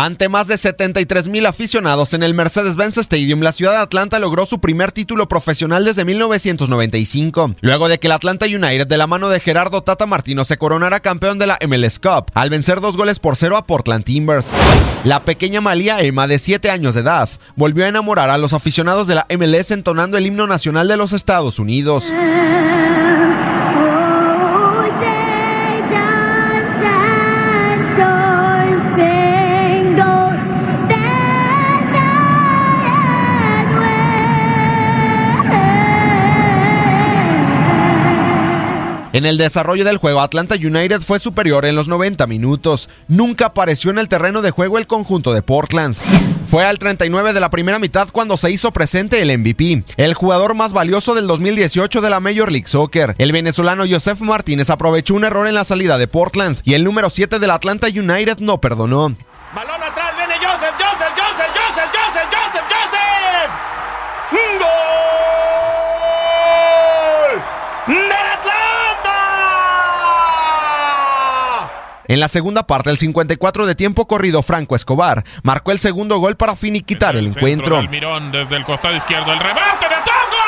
Ante más de 73 mil aficionados en el Mercedes-Benz Stadium, la ciudad de Atlanta logró su primer título profesional desde 1995, luego de que el Atlanta United de la mano de Gerardo Tata Martino se coronara campeón de la MLS Cup al vencer dos goles por cero a Portland Timbers. La pequeña Malia Emma, de 7 años de edad, volvió a enamorar a los aficionados de la MLS entonando el himno nacional de los Estados Unidos. En el desarrollo del juego, Atlanta United fue superior en los 90 minutos. Nunca apareció en el terreno de juego el conjunto de Portland. Fue al 39 de la primera mitad cuando se hizo presente el MVP, el jugador más valioso del 2018 de la Major League Soccer. El venezolano Joseph Martínez aprovechó un error en la salida de Portland y el número 7 del Atlanta United no perdonó. En la segunda parte, el 54 de tiempo corrido, Franco Escobar marcó el segundo gol para finiquitar el, el encuentro. Almirón desde el costado izquierdo, el remate de atrás, ¡gol!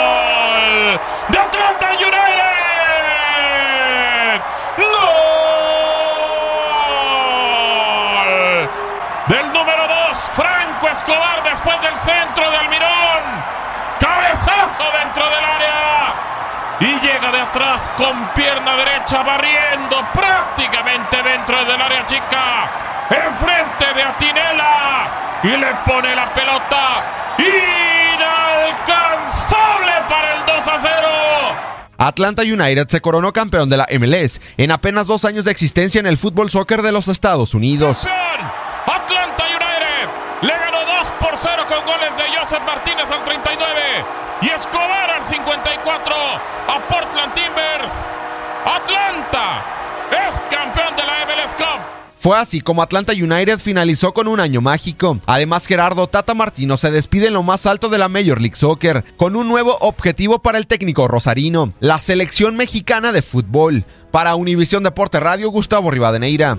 ¡Gol! ¡De Atlanta United! ¡Gol! Del número 2, Franco Escobar después del centro de Almirón dentro del área. Y llega de atrás con pierna derecha barriendo prácticamente dentro del área chica. Enfrente de Atinela. Y le pone la pelota. Inalcanzable para el 2 a 0. Atlanta United se coronó campeón de la MLS en apenas dos años de existencia en el fútbol soccer de los Estados Unidos. ¡Campeón! Por 0 con goles de Joseph Martínez al 39 y Escobar al 54 a Portland Timbers. Atlanta es campeón de la MLS Cup. Fue así como Atlanta United finalizó con un año mágico. Además, Gerardo Tata Martino se despide en lo más alto de la Major League Soccer, con un nuevo objetivo para el técnico rosarino, la selección mexicana de fútbol. Para Univisión Deporte Radio, Gustavo Rivadeneira.